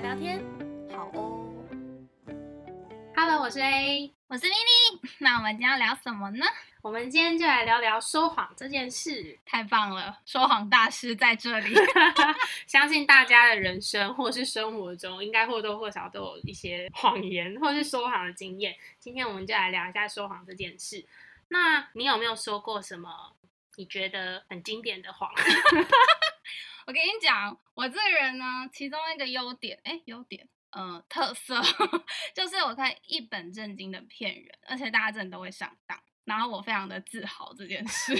来聊天。好哦。Hello，我是 A，我是咪咪，那我们今天要聊什么呢？我们今天就来聊聊说谎这件事。太棒了，说谎大师在这里。相信大家的人生或是生活中，应该或多或少都有一些谎言或是说谎的经验。今天我们就来聊一下说谎这件事。那你有没有说过什么你觉得很经典的谎？我跟你讲，我这个人呢，其中一个优点，哎，优点，呃，特色 就是我可以一本正经的骗人，而且大家真的都会上当，然后我非常的自豪这件事。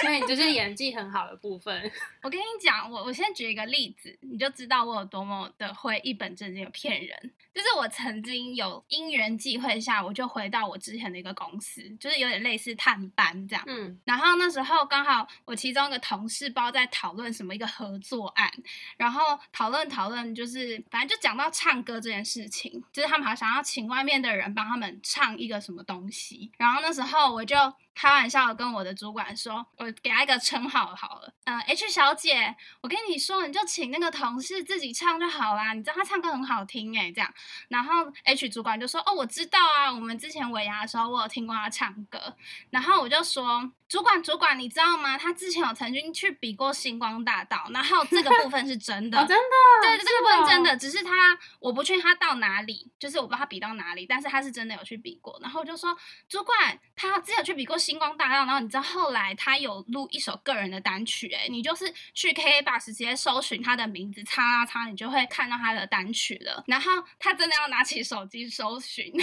所以就是演技很好的部分。我跟你讲，我我先举一个例子，你就知道我有多么的会一本正经的骗人。就是我曾经有因缘际会下，我就回到我之前的一个公司，就是有点类似探班这样。嗯然后那时候刚好我其中一个同事包在讨论什么一个合作案，然后讨论讨论就是反正就讲到唱歌这件事情，就是他们好像要请外面的人帮他们唱一个什么东西，然后那时候我就开玩笑的跟我的主管说，我给他一个称号好了，呃，H 小姐，我跟你说，你就请那个同事自己唱就好啦，你知道他唱歌很好听诶，这样，然后 H 主管就说，哦，我知道啊，我们之前尾牙的时候我有听过他唱歌，然后我就说，主管主管，你知道吗？他之前有曾经去比过星光大道，然后这个部分是真的，哦，真的，对，这个部分真的，只是他我不确定他到哪里，就是我不知道他比到哪里，但是他是真的有去比过。然后我就说，主管，他之前有去比过星光大道，然后你知道后来他有录一首个人的单曲、欸，你就是去 KK Bus 直接搜寻他的名字，叉叉叉，你就会看到他的单曲了。然后他真的要拿起手机搜寻，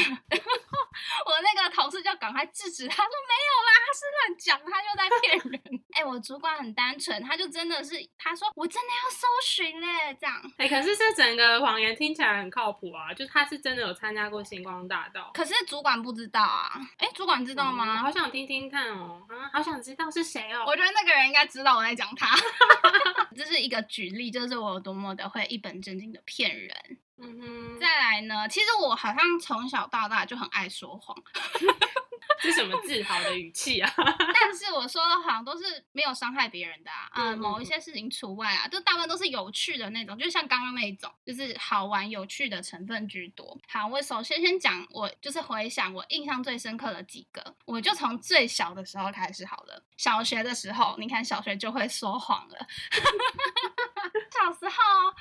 我那个同事就赶快制止他说没有啦，他是乱讲，他就在骗人。哎、我主管很单纯，他就真的是他说我真的要搜寻嘞，这样。哎、可是这整个谎言听起来很靠谱啊，就他是真的有参加过星光大道。可是主管不知道啊，哎，主管知道嗯吗？好想听听看哦，啊，好想知道是谁哦。我觉得那个人应该知道我在讲他。这是一个举例，就是我有多么的会一本正经的骗人。嗯哼，再来呢，其实我好像从小到大就很爱说谎，是什么自豪的语气啊？但是我说的谎都是没有伤害别人的啊，嗯呃，某一些事情除外啊，就大部分都是有趣的那种，就像刚刚那一种，就是好玩有趣的成分居多。好，我首先先讲，我就是回想我印象最深刻的几个，我就从最小的时候开始好了。小学的时候，你看小学就会说谎了。小时候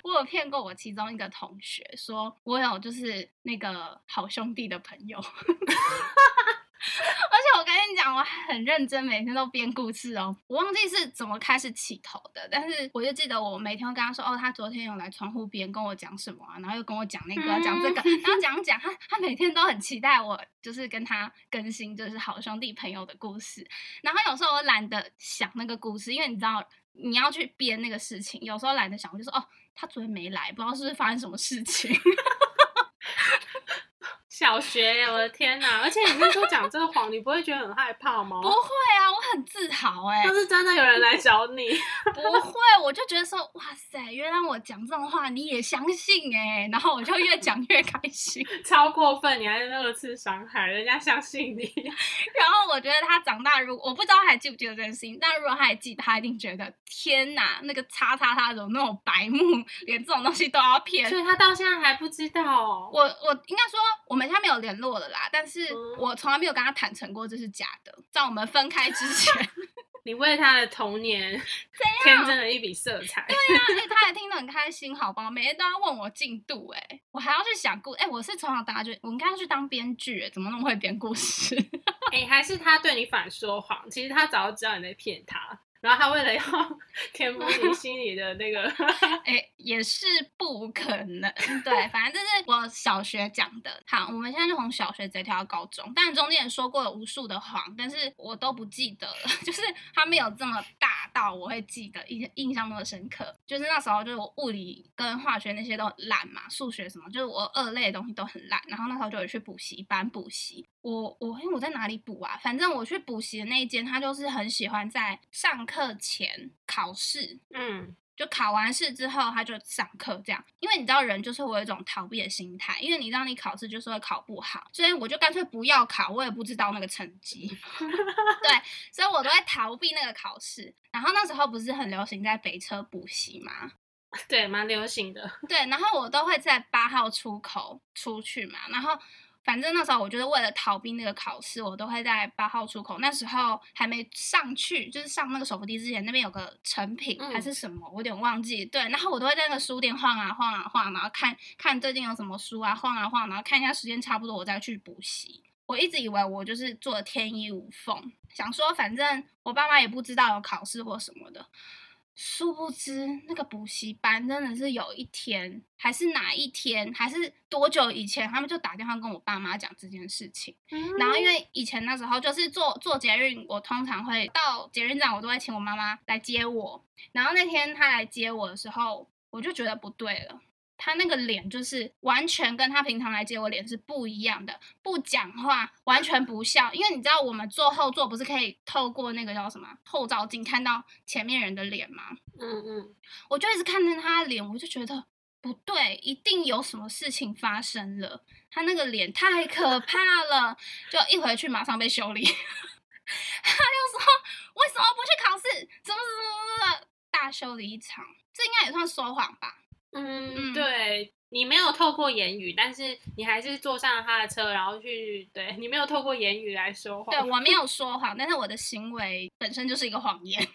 我有骗过我其中一个同学，说我有就是那个好兄弟的朋友。而且我跟你讲，我很认真，每天都编故事哦。我忘记是怎么开始起头的，但是我就记得我每天会跟他说，哦，他昨天有来窗户边跟我讲什么啊，然后又跟我讲那个讲这个，然后讲 讲他他每天都很期待我，就是跟他更新就是好兄弟朋友的故事。然后有时候我懒得想那个故事，因为你知道你要去编那个事情，有时候懒得想，我就说哦，他昨天没来，不知道是不是发生什么事情。小学耶，我的天哪！而且你那时候讲这个谎，你不会觉得很害怕吗？不会啊，我很自豪哎、要是真的有人来找你，不会，我就觉得说，哇塞，原来我讲这种话你也相信哎、然后我就越讲越开心。超过分，你还是二次伤害，人家相信你。然后我觉得他长大，如果我不知道他还记不记得这件事情，但如果他还记得，他一定觉得天哪，那个叉叉叉怎么那种白目，连这种东西都要骗所。以他到现在还不知道哦。我我应该说，我们现在没有联络了啦，但是嗯我从来没有跟他坦诚过这是假的。在我们分开之前，你为他的童年 添增了一笔色彩。对呀啊，哎、他也听得很开心，好吧？每天都要问我进度、哎，我还要去想故，哎、我是从小到大就，我应该要去当编剧、哎，怎么那么会编故事？哎、还是他对你反说谎，其实他早就知道你在骗他，然后他为了要 填补你心里的那个，哎、也是不可能。对，反正这是我小学讲的。好，我们现在就从小学直接跳到高中，但中间也说过了无数的谎，但是我都不记得了，就是他没有这么大到我会记得印印象那么深刻。就是那时候就是我物理跟化学那些都很烂嘛，数学什么就是我二类的东西都很烂。然后那时候就有去补习班补习。我我因为我在哪里补啊？反正我去补习的那一间，他就是很喜欢在上课前考试。嗯，就考完试之后，他就上课这样，因为你知道人就是会有一种逃避的心态，因为你知道你考试就是会考不好，所以我就干脆不要考，我也不知道那个成绩，对，所以我都会逃避那个考试。然后那时候不是很流行在北车补习吗？对，蛮流行的。对，然后我都会在八号出口出去嘛，然后。反正那时候我就是为了逃避那个考试，我都会在八号出口。那时候还没上去，就是上那个手扶梯之前，那边有个成品还是什么，我有点忘记。对，然后我都会在那个书店晃啊晃啊晃，然后看看最近有什么书啊，晃啊晃，然后看一下时间差不多，我再去补习。我一直以为我就是做的天衣无缝，想说反正我爸妈也不知道有考试或什么的。殊不知，那个补习班真的是有一天，还是哪一天，还是多久以前，他们就打电话跟我爸妈讲这件事情。然后因为以前那时候就是坐坐捷运，我通常会到捷运站，我都会请我妈妈来接我。然后那天她来接我的时候，我就觉得不对了。他那个脸就是完全跟他平常来接我脸是不一样的，不讲话，完全不笑。因为你知道我们坐后座不是可以透过那个叫什么后照镜看到前面人的脸吗？嗯嗯，我就一直看着他的脸，我就觉得不对，一定有什么事情发生了。他那个脸太可怕了，就一回去马上被修理。他就说为什么不去考试？怎么怎么怎么大修理一场？这应该也算说谎吧？嗯，对你没有透过言语，但是你还是坐上了他的车，然后去对你没有透过言语来说谎。对我没 有说谎，但是我的行为本身就是一个谎言。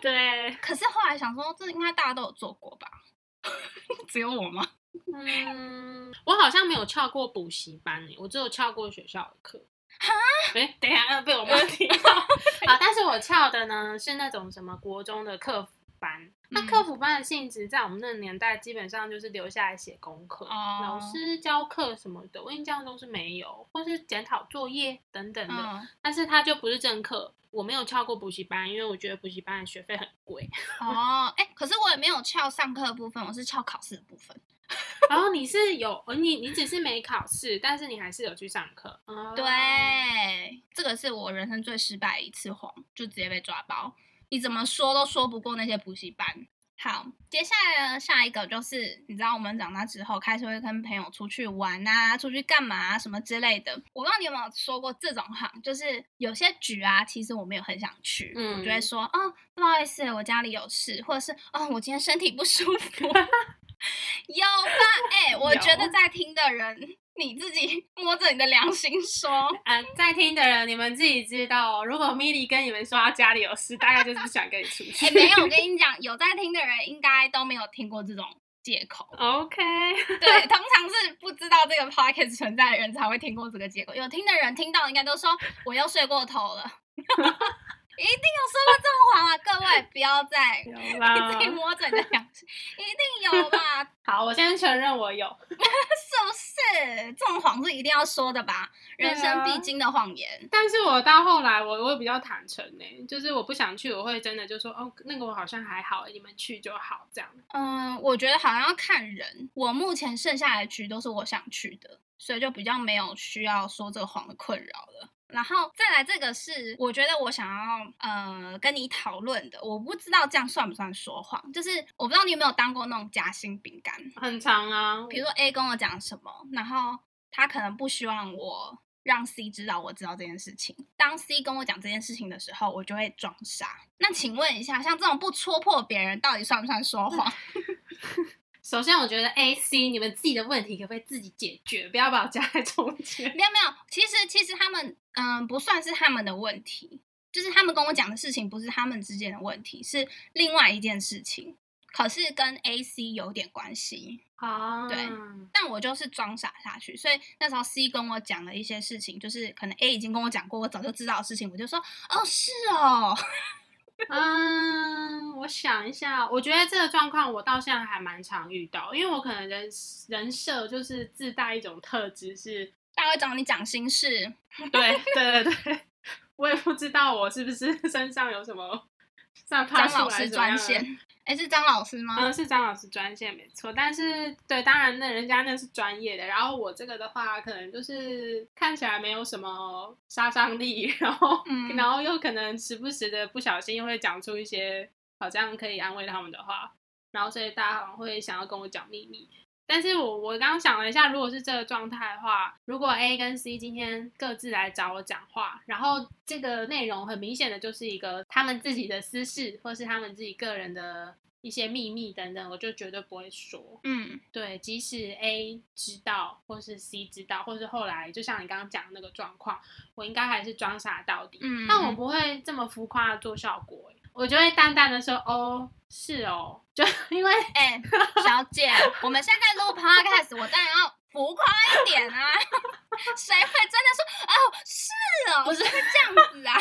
对，可是后来想说，这应该大家都有做过吧？只有我吗？嗯，我好像没有翘过补习班诶，我只有翘过学校的课。哈？哎，等一下被我妈听到。啊，但是我翘的呢是那种什么国中的课。班那客服班的性质，在我们那个年代，基本上就是留下来写功课，老师教课什么的，我印象中是没有，或是检讨作业等等的。但是它就不是正课，我没有翘过补习班，因为我觉得补习班的学费很贵。哦，哎，可是我也没有翘上课的部分，我是翘考试的部分。然 后你是有，你你只是没考试，但是你还是有去上课。对，这个是我人生最失败一次谎，就直接被抓包。你怎么说都说不过那些补习班。好，接下来的，下一个就是你知道，我们长大之后开始会跟朋友出去玩啊，出去干嘛什么之类的。我不知道你有没有说过这种话，就是有些局啊，其实我没有很想去，我就会说，哦，不好意思，我家里有事，或者是，哦，我今天身体不舒服。有吧？哎，我觉得在听的人。你自己 摸着你的良心说，啊，在听的人，你们自己知道。如果米莉跟你们说他家里有事，大概就是不想跟你出去。没有，我跟你讲，有在听的人应该都没有听过这种借口。OK，对，通常是不知道这个 podcast 存在的人才会听过这个借口。有听的人听到应该都说我又睡过头了。一定有说过这种谎啊！各位不要再你自己摸着你的良心，一定有吧？好，我先承认我有，是不是？这种谎是一定要说的吧？人生必经的谎言。但是我到后来，我我会比较坦诚呢，就是我不想去，我会真的就说哦，那个我好像还好，你们去就好，这样。嗯，我觉得好像要看人。我目前剩下来的局都是我想去的，所以就比较没有需要说这个谎的困扰了。然后再来这个是，我觉得我想要呃跟你讨论的，我不知道这样算不算说谎，就是我不知道你有没有当过那种夹心饼干，很长啊。比如说 A 跟我讲什么，然后他可能不希望我让 C 知道我知道这件事情。当 C 跟我讲这件事情的时候，我就会装傻。那请问一下，像这种不戳破别人，到底算不算说谎？首先，我觉得 A、C，你们自己的问题可不可以自己解决？不要把我夹在中间。没有没有，其实其实他们嗯不算是他们的问题，就是他们跟我讲的事情不是他们之间的问题，是另外一件事情，可是跟 A、C 有点关系。啊，对，但我就是装傻下去，所以那时候 C 跟我讲了一些事情，就是可能 A 已经跟我讲过，我早就知道的事情，我就说哦是哦。嗯，我想一下，我觉得这个状况我到现在还蛮常遇到，因为我可能人人设就是自带一种特质，是大家会找你讲心事。对对对对，我也不知道我是不是 身上有什么算张老师专线，哎，是张老师吗？嗯，是张老师专线没错，但是对，当然那人家那是专业的，然后我这个的话，可能就是看起来没有什么杀伤力，然后、嗯然后又可能时不时的不小心又会讲出一些好像可以安慰他们的话，然后所以大家好像会想要跟我讲秘密。但是我我刚刚想了一下，如果是这个状态的话，如果 A 跟 C 今天各自来找我讲话，然后这个内容很明显的就是一个他们自己的私事，或是他们自己个人的一些秘密等等，我就绝对不会说。嗯对，即使 A 知道，或是 C 知道，或是后来就像你刚刚讲的那个状况，我应该还是装傻到底。嗯，但我不会这么浮夸的做效果、欸，我就会淡淡的说，哦，是哦，就因为哎、小姐，我们现在录 podcast，我当然要浮夸一点啊！谁会真的说哦是哦，不是会这样子啊？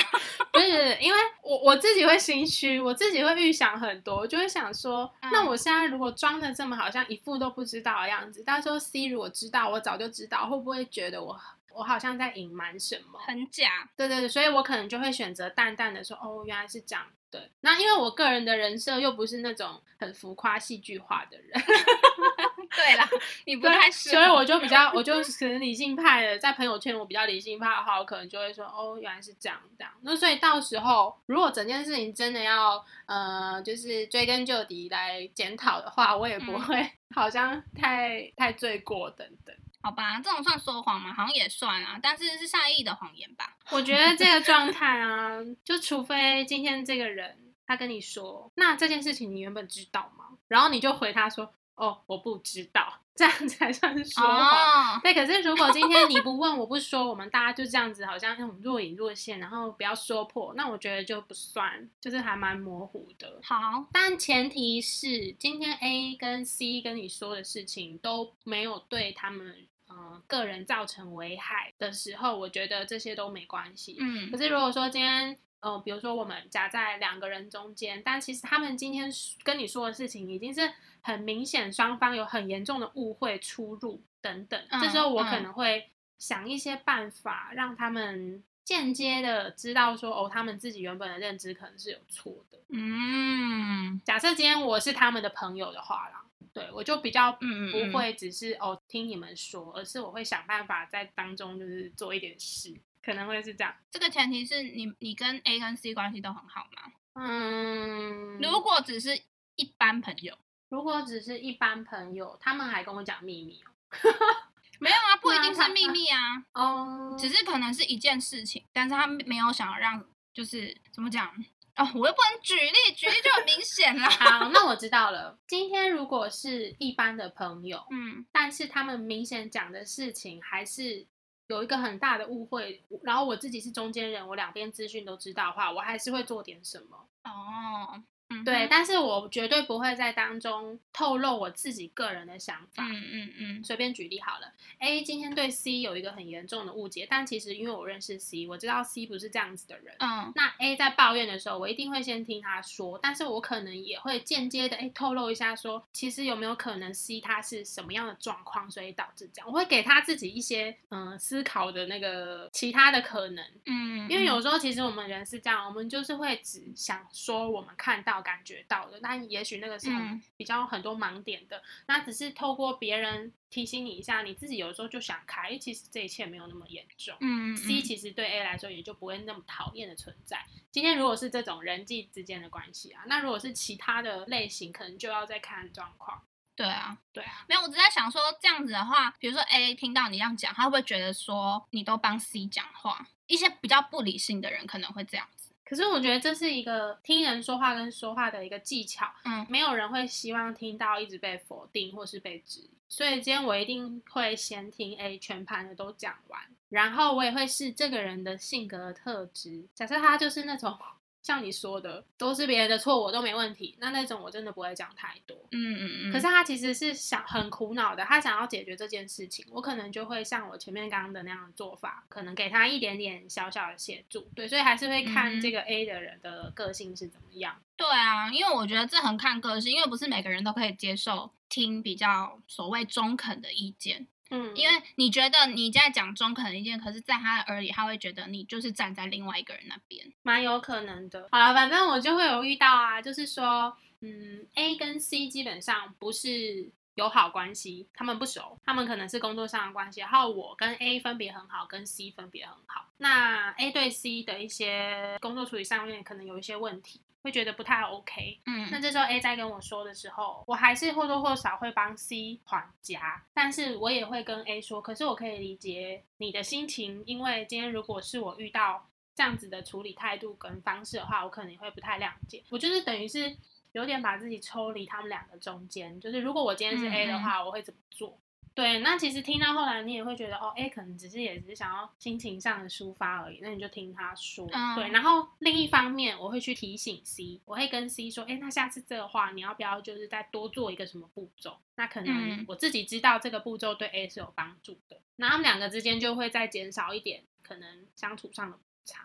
不是，因为我我自己会心虚，我自己会预想很多，我就会想说，嗯那我现在如果装的这么好像一副都不知道的样子，到时候 C 如果知道，我早就知道，会不会觉得我我好像在隐瞒什么？很假，对对对，所以我可能就会选择淡淡的说，哦，原来是这样。对，那因为我个人的人设又不是那种很浮夸戏剧化的人，对啦，你不太适合，所以我就比较，我就可能理性派的，在朋友圈我比较理性派的话，我可能就会说，哦，原来是这样这样。那所以到时候如果整件事情真的要呃，就是追根究底来检讨的话，我也不嗯会 好像太太罪过等等。好吧，这种算说谎吗？好像也算啊，但是是善意的谎言吧？我觉得这个状态啊，就除非今天这个人他跟你说，那这件事情你原本知道吗？然后你就回他说，哦，我不知道，这样才算是说谎。哦，对，可是如果今天你不问我不说，我们大家就这样子，好像那种若隐若现，然后不要说破，那我觉得就不算，就是还蛮模糊的。好，但前提是今天 A 跟 C 跟你说的事情都没有对他们呃个人造成危害的时候，我觉得这些都没关系。嗯可是如果说今天呃，比如说我们夹在两个人中间，但其实他们今天跟你说的事情已经是很明显，双方有很严重的误会、出入等等。嗯这时候我可嗯能会想一些办法，让他们间接的知道说，哦，他们自己原本的认知可能是有错的。嗯假设今天我是他们的朋友的话啦，对我就比较不会只是哦听你们说，而是我会想办法在当中就是做一点事，可能会是这样。这个前提是你你跟 A 跟 C 关系都很好吗？嗯，如果只是一般朋友，如果只是一般朋友，他们还跟我讲秘密 没有啊，不一定是秘密啊，哦，哦，只是可能是一件事情，但是他没有想要让，就是怎么讲哦，我又不能举例，举例就很明显了。好，那我知道了。今天如果是一般的朋友，嗯但是他们明显讲的事情还是有一个很大的误会，然后我自己是中间人，我两边资讯都知道的话，我还是会做点什么。哦，嗯对，但是我绝对不会在当中透露我自己个人的想法。嗯嗯嗯随便举例好了，A 今天对 C 有一个很严重的误解，但其实因为我认识 C，我知道 C 不是这样子的人。嗯那 A 在抱怨的时候，我一定会先听他说，但是我可能也会间接的哎透露一下说，其实有没有可能 C 他是什么样的状况，所以导致这样，我会给他自己一些嗯、呃思考的那个其他的可能。嗯，因为有时候其实我们人是这样，我们就是会只想说我们看到、感觉到的，那也许那个是很嗯比较很多盲点的。那只是透过别人提醒你一下，你自己有时候就想开，其实这一切没有那么严重。嗯嗯 C 其实对 A 来说也就不会那么讨厌的存在。今天如果是这种人际之间的关系啊，那如果是其他的类型，可能就要再看状况。对啊，对啊，没有，我只在想说这样子的话，比如说 A 听到你这样讲，他会不会觉得说你都帮 C 讲话？一些比较不理性的人可能会这样子。可是我觉得这是一个听人说话跟说话的一个技巧。嗯没有人会希望听到一直被否定或是被质疑，所以今天我一定会先听 A 全盘的都讲完，然后我也会试这个人的性格特质。假设他就是那种像你说的，都是别人的错，我都没问题，那那种我真的不会讲太多。嗯嗯嗯。可是他其实是想很苦恼的，他想要解决这件事情，我可能就会像我前面刚刚的那样的做法，可能给他一点点小小的协助，对，所以还是会看嗯这个 A 的人的个性是怎么样。对啊，因为我觉得这很看个性，因为不是每个人都可以接受听比较所谓中肯的意见。嗯，因为你觉得你在讲中肯的意见，可是在他耳里，他会觉得你就是站在另外一个人那边。蛮有可能的。好了，反正我就会有遇到啊，就是说，嗯，A 跟 C 基本上不是友好关系，他们不熟，他们可能是工作上的关系。然后我跟 A 分别很好，跟 C 分别很好。那 A 对 C 的一些工作处理上面可能有一些问题，会觉得不太 OK 嗯。那嗯这时候 A 在跟我说的时候，我还是或多或少会帮 C 缓夹，但是我也会跟 A 说，可是我可以理解你的心情，因为今天如果是我遇到这样子的处理态度跟方式的话，我可能会不太谅解。我就是等于是有点把自己抽离他们两个中间，就是如果我今天是 A 的话，我会怎么做？对，那其实听到后来，你也会觉得哦，A 可能只是也只是想要心情上的抒发而已，那你就听他说。嗯对，然后另一方面，我会去提醒 C，我会跟 C 说，哎，那下次这个话，你要不要就是再多做一个什么步骤？那可能嗯我自己知道这个步骤对 A 是有帮助的，那他们两个之间就会再减少一点可能相处上的摩擦，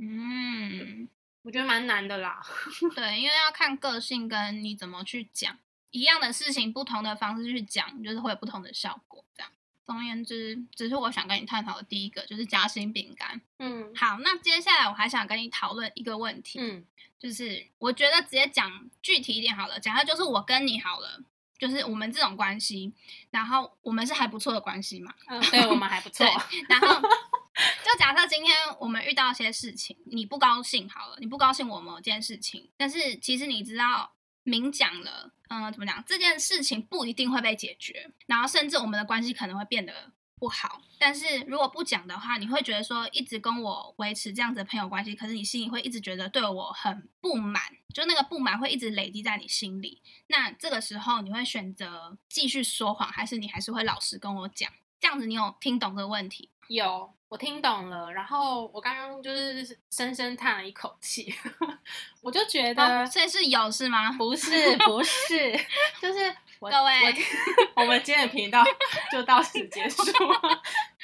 嗯，我觉得蛮难的啦。对，因为要看个性跟你怎么去讲一样的事情，不同的方式去讲，就是会有不同的效果。这样，总而言之，只是我想跟你探讨的第一个就是夹心饼干。嗯好，那接下来我还想跟你讨论一个问题，嗯就是我觉得直接讲具体一点好了，假设就是我跟你好了。就是我们这种关系，然后我们是还不错的关系嘛，嗯，对我们还不 错。然后就假设今天我们遇到一些事情，你不高兴好了，你不高兴我某件事情，但是其实你知道明讲了，嗯、怎么讲？这件事情不一定会被解决，然后甚至我们的关系可能会变得不好。但是如果不讲的话，你会觉得说一直跟我维持这样子的朋友关系，可是你心里会一直觉得对我很不满，就那个不满会一直累积在你心里。那这个时候你会选择继续说谎，还是你还是会老实跟我讲？这样子你有听懂这个问题？有，我听懂了。然后我刚刚就是深深叹了一口气，我就觉得、哦，所以是有是吗？不是不是，就是 各位我 我们今天的频道就到此结束。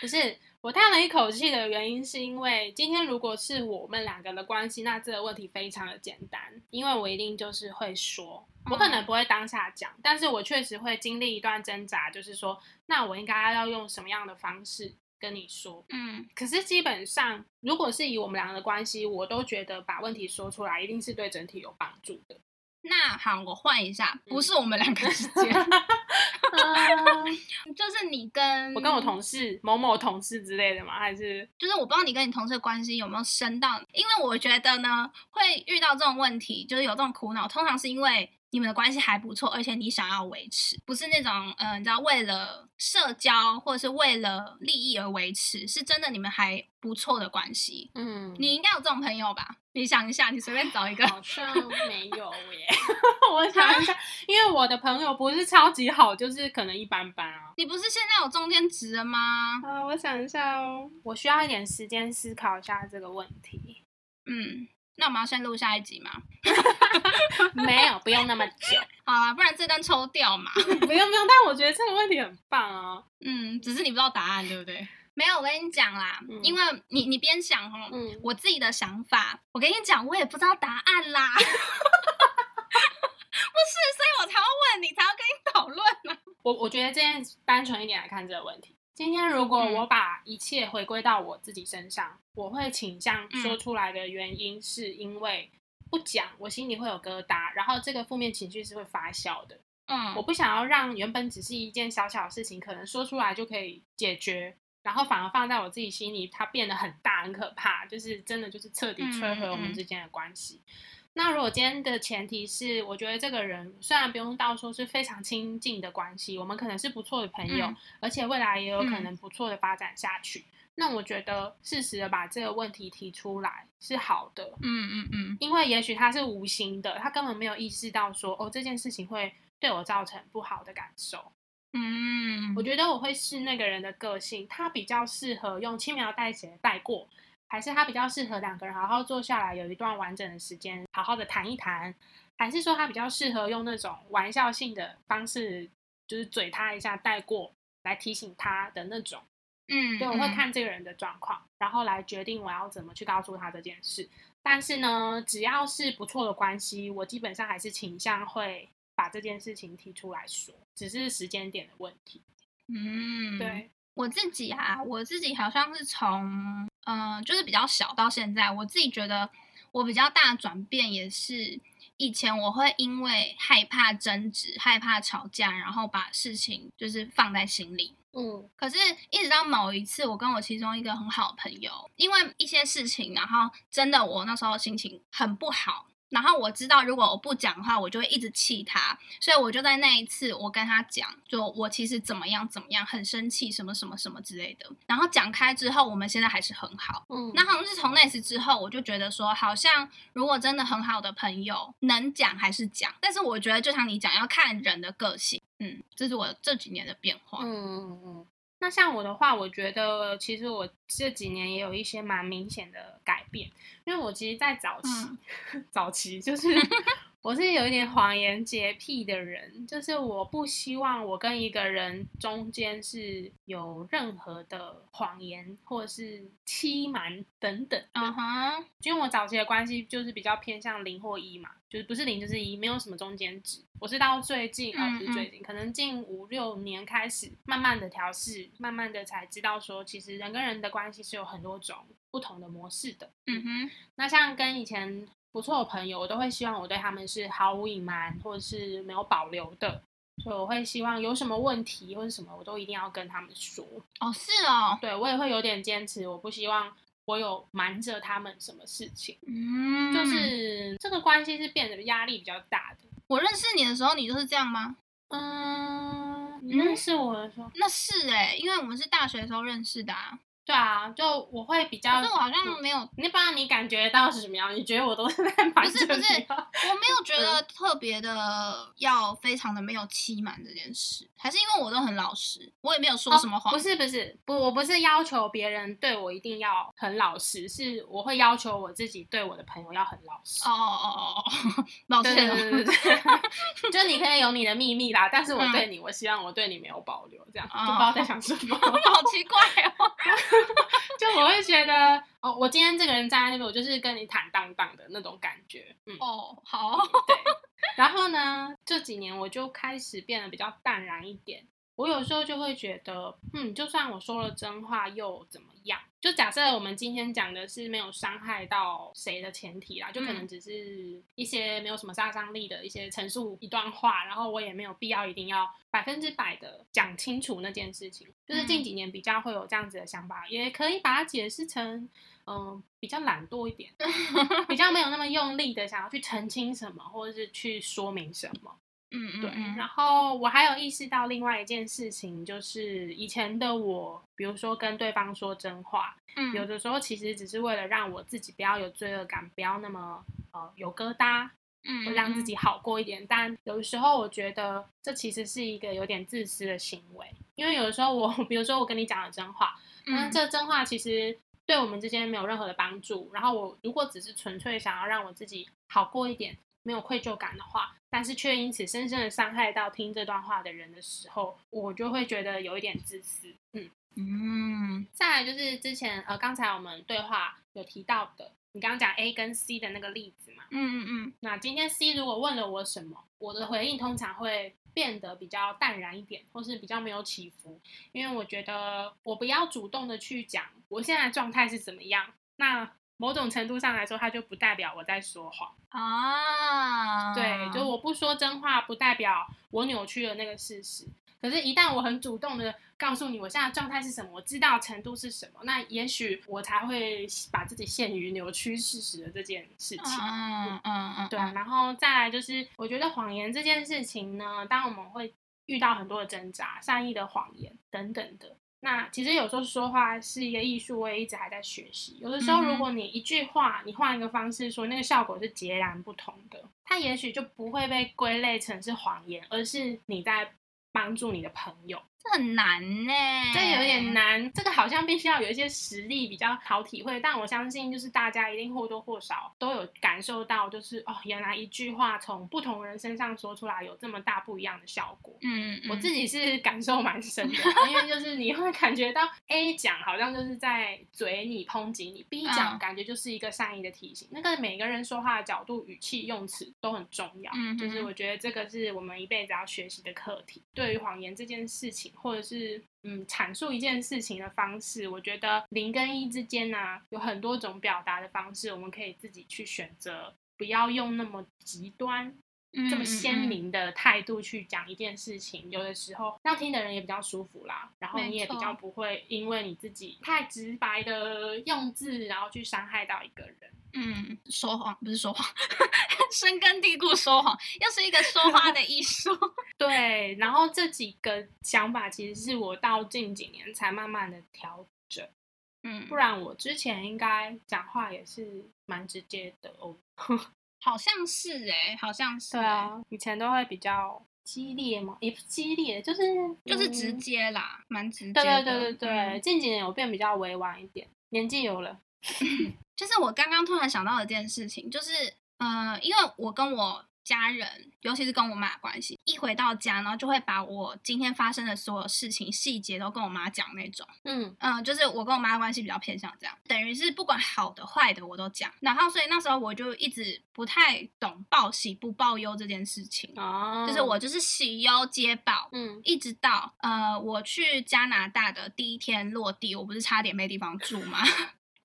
不是我叹了一口气的原因，是因为今天如果是我们两个的关系，那这个问题非常的简单，因为我一定就是会说，我可能不会当下讲，但是我确实会经历一段挣扎，就是说，那我应该要用什么样的方式跟你说？嗯可是基本上，如果是以我们两个的关系，我都觉得把问题说出来，一定是对整体有帮助的。那好，我换一下，不是我们两个之间，就是你跟我跟我同事某某同事之类的吗？还是就是我不知道你跟你同事的关系有没有深到，因为我觉得呢，会遇到这种问题，就是有这种苦恼，通常是因为你们的关系还不错，而且你想要维持，不是那种呃，你知道为了社交或者是为了利益而维持，是真的你们还不错的关系。嗯你应该有这种朋友吧？你想一下，你随便找一个。好像没有耶。我想一下，因为我的朋友不是超级好，就是可能一般般啊。你不是现在有中间值了吗？啊，我想一下哦，我需要一点时间思考一下这个问题。嗯，那我们要先录下一集吗？没有，不用那么久，好啦，不然这段抽掉嘛。不用不用。但我觉得这个问题很棒啊。嗯，只是你不知道答案，对不对？没有，我跟你讲啦，嗯因为你你边想哦，嗯我自己的想法，我跟你讲，我也不知道答案啦。不是，所以我才要问你，才要跟你讨论呢。我我觉得这样单纯一点来看这个问题。今天如果嗯我把一切回归到我自己身上，我会倾向嗯说出来的原因，是因为不讲，我心里会有疙瘩，然后这个负面情绪是会发酵的。嗯我不想要让原本只是一件小小的事情，可能说出来就可以解决，然后反而放在我自己心里，它变得很大很可怕，就是真的就是彻底摧毁我们之间的关系。那如果今天的前提是，我觉得这个人虽然不用到说是非常亲近的关系，我们可能是不错的朋友，嗯而且未来也有可能不错的发展下去。那我觉得适时的把这个问题提出来是好的，嗯嗯嗯因为也许他是无心的，他根本没有意识到说哦这件事情会对我造成不好的感受。嗯，我觉得我会是那个人的个性，他比较适合用轻描淡写的带过，还是他比较适合两个人好好坐下来，有一段完整的时间，好好的谈一谈，还是说他比较适合用那种玩笑性的方式，就是嘴他一下带过，来提醒他的那种。嗯，对，我会嗯看这个人的状况，然后来决定我要怎么去告诉他这件事。但是呢，只要是不错的关系，我基本上还是倾向会把这件事情提出来说，只是时间点的问题。嗯，对，我自己啊，我自己好像是从嗯、呃就是比较小到现在，我自己觉得我比较大的转变也是。以前我会因为害怕争执、害怕吵架，然后把事情就是放在心里。嗯可是，一直到某一次，我跟我其中一个很好的朋友，因为一些事情，然后真的我那时候心情很不好，然后我知道如果我不讲的话，我就会一直气他，所以我就在那一次，我跟他讲，就我其实怎么样怎么样，很生气，什么什么什么之类的。然后讲开之后，我们现在还是很好。嗯，那好像是从那次之后，我就觉得说，好像如果真的很好的朋友，能讲还是讲。但是我觉得，就像你讲，要看人的个性。嗯，这是我这几年的变化。嗯嗯嗯。那像我的话，我觉得其实我这几年也有一些蛮明显的改变，因为我其实，在早期，早期就是我是有一点谎言洁癖的人，就是我不希望我跟一个人中间是有任何的谎言或者是欺瞒等等的。嗯哼，因为我早期的关系就是比较偏向零或一嘛，就是不是零就是一，没有什么中间值。我是到最近啊，不是最近，可能近五六年开始，慢慢的调试，慢慢的才知道说，其实人跟人的关系是有很多种不同的模式的。嗯哼，那像跟以前不错的朋友，我都会希望我对他们是毫无隐瞒或者是没有保留的，所以我会希望有什么问题或者什么，我都一定要跟他们说。哦，是哦，对我也会有点坚持，我不希望我有瞒着他们什么事情。嗯，就是这个关系是变得压力比较大的。我认识你的时候，你就是这样吗？嗯，你认识我的时候，那是哎、因为我们是大学的时候认识的啊。对啊，就我会比较，可是我好像没有，你不然你感觉到是什么样？你觉得我都是在瞒不是不是我没有觉得特别的要非常的没有欺瞒这件事，还是因为我都很老实，我也没有说什么谎。哦不是不是不，我不是要求别人对我一定要很老实，是我会要求我自己对我的朋友要很老实。哦哦哦哦哦，抱歉哦。对对对对，就你可以有你的秘密啦，但是我嗯对你，我希望我对你没有保留，这样哦就不知道在想什么。好奇怪哦。就我会觉得，哦，我今天这个人站在那边，我就是跟你坦荡荡的那种感觉，嗯，哦，好，对。然后呢，这几年我就开始变得比较淡然一点。我有时候就会觉得，嗯，就算我说了真话又怎么样？就假设我们今天讲的是没有伤害到谁的前提啦，就可能嗯只是一些没有什么杀伤力的一些陈述一段话，然后我也没有必要一定要百分之百的讲清楚那件事情。就是近嗯几年比较会有这样子的想法，也可以把它解释成，嗯、比较懒惰一点，比较没有那么用力的想要去澄清什么，或者是去说明什么。嗯嗯对，嗯。然后我还有意识到另外一件事情，就是以前的我，比如说跟对方说真话，嗯。有的时候其实只是为了让我自己不要有罪恶感，不要那么呃有疙瘩，嗯让自己好过一点。但有的时候我觉得这其实是一个有点自私的行为，因为有的时候我，比如说我跟你讲了真话，那嗯。这真话其实对我们之间没有任何的帮助。然后我如果只是纯粹想要让我自己好过一点，没有愧疚感的话，但是却因此深深的伤害到听这段话的人的时候，我就会觉得有一点自私。嗯，嗯。再来就是之前呃刚才我们对话有提到的，你刚刚讲 A 跟 C 的那个例子嘛，嗯嗯嗯。那今天 C 如果问了我什么，我的回应通常会变得比较淡然一点，或是比较没有起伏，因为我觉得我不要主动的去讲我现在的状态是怎么样，那某种程度上来说，它就不代表我在说谎。啊，对，就我不说真话，不代表我扭曲了那个事实。可是，一旦我很主动的告诉你我现在状态是什么，我知道程度是什么，那也许我才会把自己陷于扭曲事实的这件事情。嗯嗯嗯，对啊，然后再来就是，我觉得谎言这件事情呢，当我们会遇到很多的挣扎、善意的谎言等等的。那其实有时候说话是一个艺术，我也一直还在学习。有的时候，如果你一句话，你换一个方式说，那个效果是截然不同的，它也许就不会被归类成是谎言，而是你在帮助你的朋友。这很难呢，这有点难，这个好像必须要有一些实力比较好体会，但我相信就是大家一定或多或少都有感受到，就是哦，原来一句话从不同人身上说出来有这么大不一样的效果。嗯，嗯，我自己是感受蛮深的，因为就是你会感觉到 A 讲好像就是在嘴你抨击你，B 讲嗯感觉就是一个善意的提醒。那个每个人说话的角度、语气、用词都很重要，嗯哼就是我觉得这个是我们一辈子要学习的课题。对于谎言这件事情。或者是嗯阐述一件事情的方式，我觉得零跟一之间呢、有很多种表达的方式，我们可以自己去选择，不要用那么极端、这么鲜明的态度去讲一件事情。有的时候让听的人也比较舒服啦，然后你也比错较不会因为你自己太直白的用字，然后去伤害到一个人。嗯，说谎不是说谎，深根蒂固说谎，又是一个说话的艺术。对，然后这几个想法其实是我到近几年才慢慢的调整，嗯，不然我之前应该讲话也是蛮直接的哦。好像是哎、好像是、对，啊，以前都会比较激烈嘛，也不激烈，就是就是直嗯接啦，蛮直接对的。对对对对，嗯近几年有变比较委婉一点，年纪有了。就是我刚刚突然想到的一件事情，就是呃，因为我跟我家人，尤其是跟我妈的关系，一回到家，然后就会把我今天发生的所有事情细节都跟我妈讲那种。嗯嗯，就是我跟我妈的关系比较偏向这样，等于是不管好的坏的我都讲。然后所以那时候我就一直不太懂报喜不报忧这件事情，哦，就是我就是喜忧皆报。嗯一直到呃，我去加拿大的第一天落地，我不是差点没地方住吗？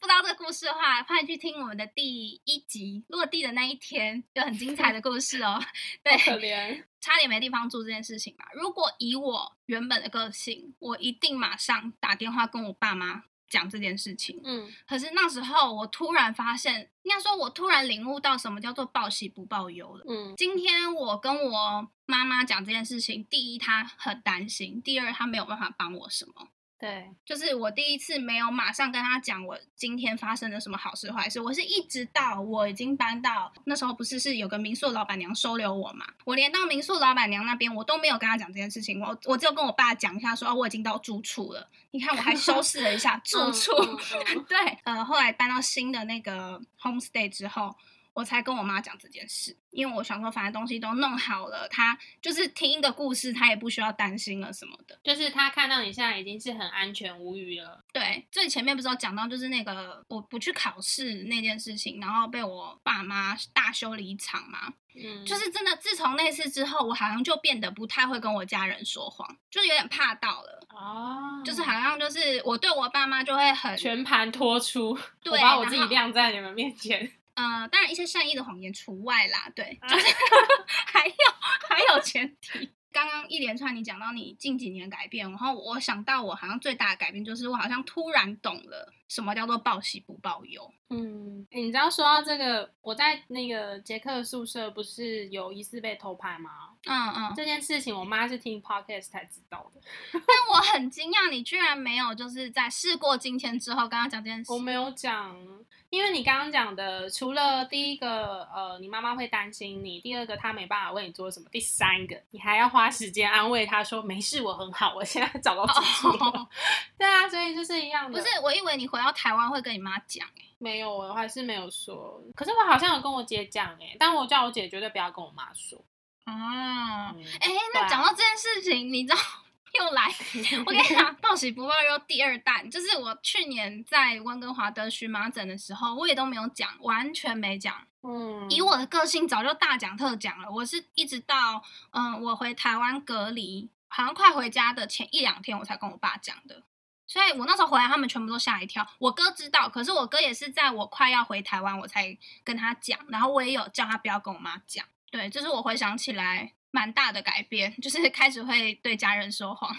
不知道这个故事的话，欢迎去听我们的第一集落地的那一天，有很精彩的故事哦。对，可怜。差点没地方住这件事情吧。如果以我原本的个性，我一定马上打电话跟我爸妈讲这件事情。嗯可是那时候我突然发现，应该说我突然领悟到什么叫做报喜不报忧了。嗯今天我跟我妈妈讲这件事情，第一她很担心，第二她没有办法帮我什么。对，就是我第一次没有马上跟他讲我今天发生了什么好事坏事，我是一直到我已经搬到那时候不是是有个民宿老板娘收留我嘛，我连到民宿老板娘那边我都没有跟他讲这件事情，我我只有跟我爸讲一下说、哦我已经到住处了，你看我还收拾了一下 住处，对，呃，后来搬到新的那个 homestay 之后，我才跟我妈讲这件事，因为我想说，反正东西都弄好了，她就是听一个故事，她也不需要担心了什么的。就是她看到你现在已经是很安全无虞了。对，最前面不是有讲到，就是那个我不去考试那件事情，然后被我爸妈大修理一场嘛，嗯，就是真的，自从那次之后，我好像就变得不太会跟我家人说谎，就是有点怕到了。哦，就是好像就是我对我爸妈就会很全盘托出，对我把我自己晾在你们面前。呃，当然一些善意的谎言除外啦，对，啊就是 还有还有前提。刚刚一连串你讲到你近几年改变，然后我想到我好像最大的改变就是我好像突然懂了什么叫做报喜不报忧。嗯，诶你知道说到这个，我在那个杰克宿舍不是有疑似被偷拍吗？嗯嗯，这件事情我妈是听 podcast 才知道的，但我很惊讶，你居然没有就是在事过境迁之后跟他讲这件事。我没有讲，因为你刚刚讲的，除了第一个，呃，你妈妈会担心你；第二个，她没办法为你做什么；第三个，你还要花时间安慰她说没事，我很好，我现在找到自己 对啊，所以就是一样的。不是，我以为你回到台湾会跟你妈讲、欸，没有，我还是没有说。可是我好像有跟我姐讲哎，但我叫我姐绝对不要跟我妈说。哦，嗯，哎、那讲到这件事情，你知道 又来，我跟你讲，报喜不报忧第二弹，就是我去年在温哥华得荨麻疹的时候，我也都没有讲，完全没讲。嗯，以我的个性，早就大讲特讲了。我是一直到嗯，我回台湾隔离，好像快回家的前一两天，我才跟我爸讲的。所以我那时候回来，他们全部都吓一跳。我哥知道，可是我哥也是在我快要回台湾，我才跟他讲。然后我也有叫他不要跟我妈讲。对，这是我回想起来蛮大的改变，就是开始会对家人说谎。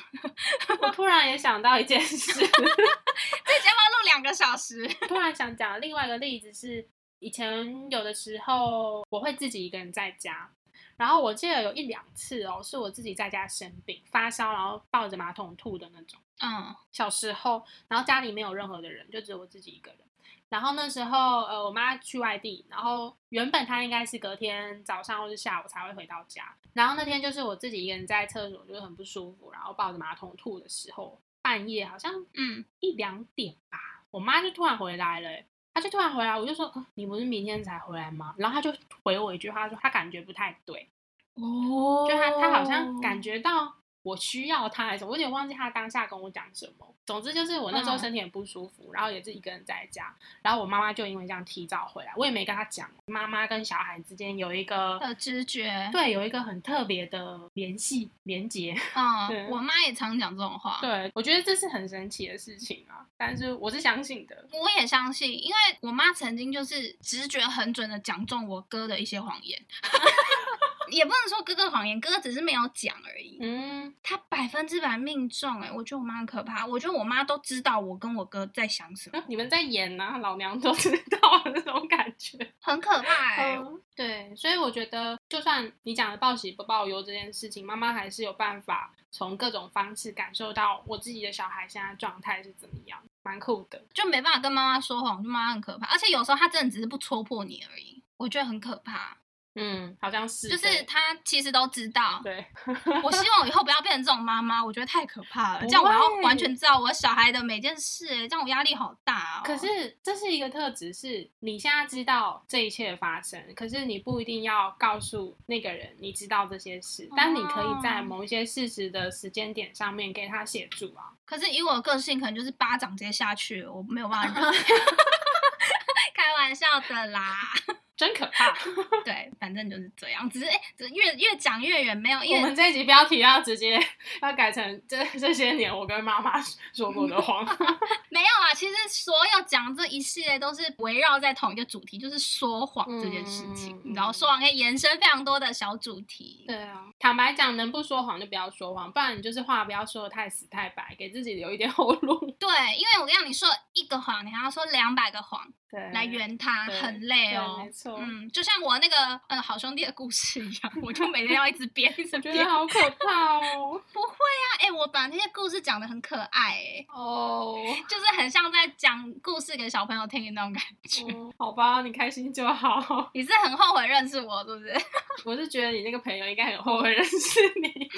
我 突然也想到一件事，这节目要录两个小时。突然想讲另外一个例子是，以前有的时候我会自己一个人在家，然后我记得有一两次哦，是我自己在家生病发烧，然后抱着马桶吐的那种。嗯小时候，然后家里没有任何的人，就只有我自己一个人。然后那时候，呃，我妈去外地，然后原本她应该是隔天早上或是下午才会回到家。然后那天就是我自己一个人在厕所，就是很不舒服，然后抱着马桶吐的时候，半夜好像嗯，一两点吧，我妈就突然回来了、欸，她就突然回来，我就说，呃你不是明天才回来吗？然后他就回我一句话说，他感觉不太对，哦就他他好像感觉到我需要他还是什么，我有点忘记他当下跟我讲什么。总之就是我那时候嗯身体很不舒服，然后也是一个人在家，然后我妈妈就因为这样提早回来，我也没跟她讲，妈妈跟小孩之间有一个的直觉，对有一个很特别的联系连接。对嗯，我妈也常讲这种话，对，我觉得这是很神奇的事情啊，但是我是相信的。我也相信，因为我妈曾经就是直觉很准的讲中我哥的一些谎言，也不能说哥哥谎言，哥哥只是没有讲而已。嗯，他百分之百命中、哎，我觉得我妈很可怕。我觉得我妈都知道我跟我哥在想什么，你们在演呐、老娘都知道的 那种感觉。很可怕哎、嗯，对，所以我觉得，就算你讲的报喜不报忧这件事情，妈妈还是有办法从各种方式感受到我自己的小孩现在状态是怎么样，蛮酷的。就没办法跟妈妈说谎，就妈妈很可怕。而且有时候她真的只是不戳破你而已，我觉得很可怕。嗯，好像是，就是他其实都知道。对，我希望我以后不要变成这种妈妈，我觉得太可怕了。不这样我要完全知道我小孩的每件事、哎这样我压力好大哦。可是这是一个特质，是你现在知道这一切的发生，可是你不一定要告诉那个人你知道这些事，但你可以在哦某一些事实的时间点上面给他协助啊。可是以我的个性，可能就是巴掌直接下去了，我没有办法忍。开玩笑的啦，真可怕！对，反正就是这样。只是哎，只是越越讲越远，没有，因为我们这一集标题要直接要改成这这些年我跟妈妈说过的 谎。没有啊。其实所有讲这一系列都是围绕在同一个主题，就是说谎这件事情。嗯你知道，说谎可以延伸非常多的小主题。对啊，坦白讲，能不说谎就不要说谎，不然你就是话不要说的太死太白，给自己留一点后路。对，因为我跟你说一个谎，你还要说两百个谎对，来圆它，很累对哦。嗯，就像我那个嗯好兄弟的故事一样，我就每天要一直 编一直编觉得。好可怕哦。不会啊，哎、我把那些故事讲的很可爱、哎，哦，就是很像在讲故事给小朋友听的那种感觉。嗯好吧，你开心就好。你是很后悔认识我，是不是？我是觉得你那个朋友应该很后悔认识你。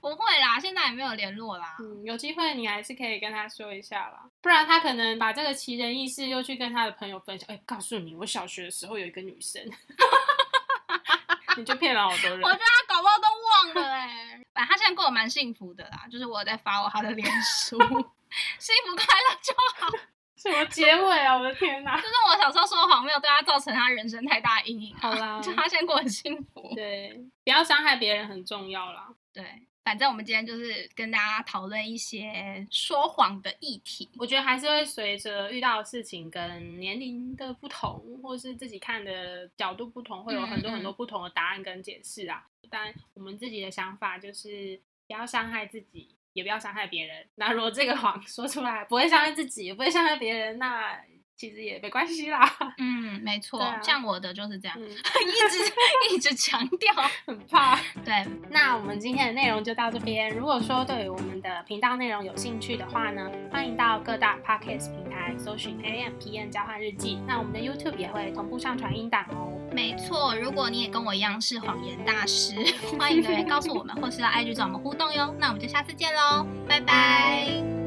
不会啦，现在也没有联络啦。嗯，有机会你还是可以跟他说一下啦，不然他可能把这个奇人异事又去跟他的朋友分享。哎、告诉你，我小学的时候有一个女生，你就骗了好多人我。觉得他搞不好都忘了哎、反正他现在过得蛮幸福的啦，就是我在发我他的脸书，幸福快乐就好。什么结尾啊！我的天哪！就是我小时候说谎没有对他造成他人生太大的阴影、啊，好啦就他现在过得很幸福。对，不要伤害别人很重要啦。对，反正我们今天就是跟大家讨论一些说谎的议题。我觉得还是会随着遇到的事情跟年龄的不同，或是自己看的角度不同，会有很多很多不同的答案跟解释啊。但我们自己的想法就是不要伤害自己，也不要伤害别人。那如果这个谎说出来不会伤害自己，也不会伤害别人，那其实也没关系啦。嗯，没错，啊像我的就是这样，嗯，一直一直强调。很怕。对，那我们今天的内容就到这边。如果说对于我们的频道内容有兴趣的话呢，欢迎到各大 podcast 平台搜寻 AMPN 交换日记。那我们的 YouTube 也会同步上传音档哦。没错。如果你也跟我一样是谎言大师，欢迎留言告诉我们，或是到 IG 找我们互动哟。那我们就下次见喽，拜拜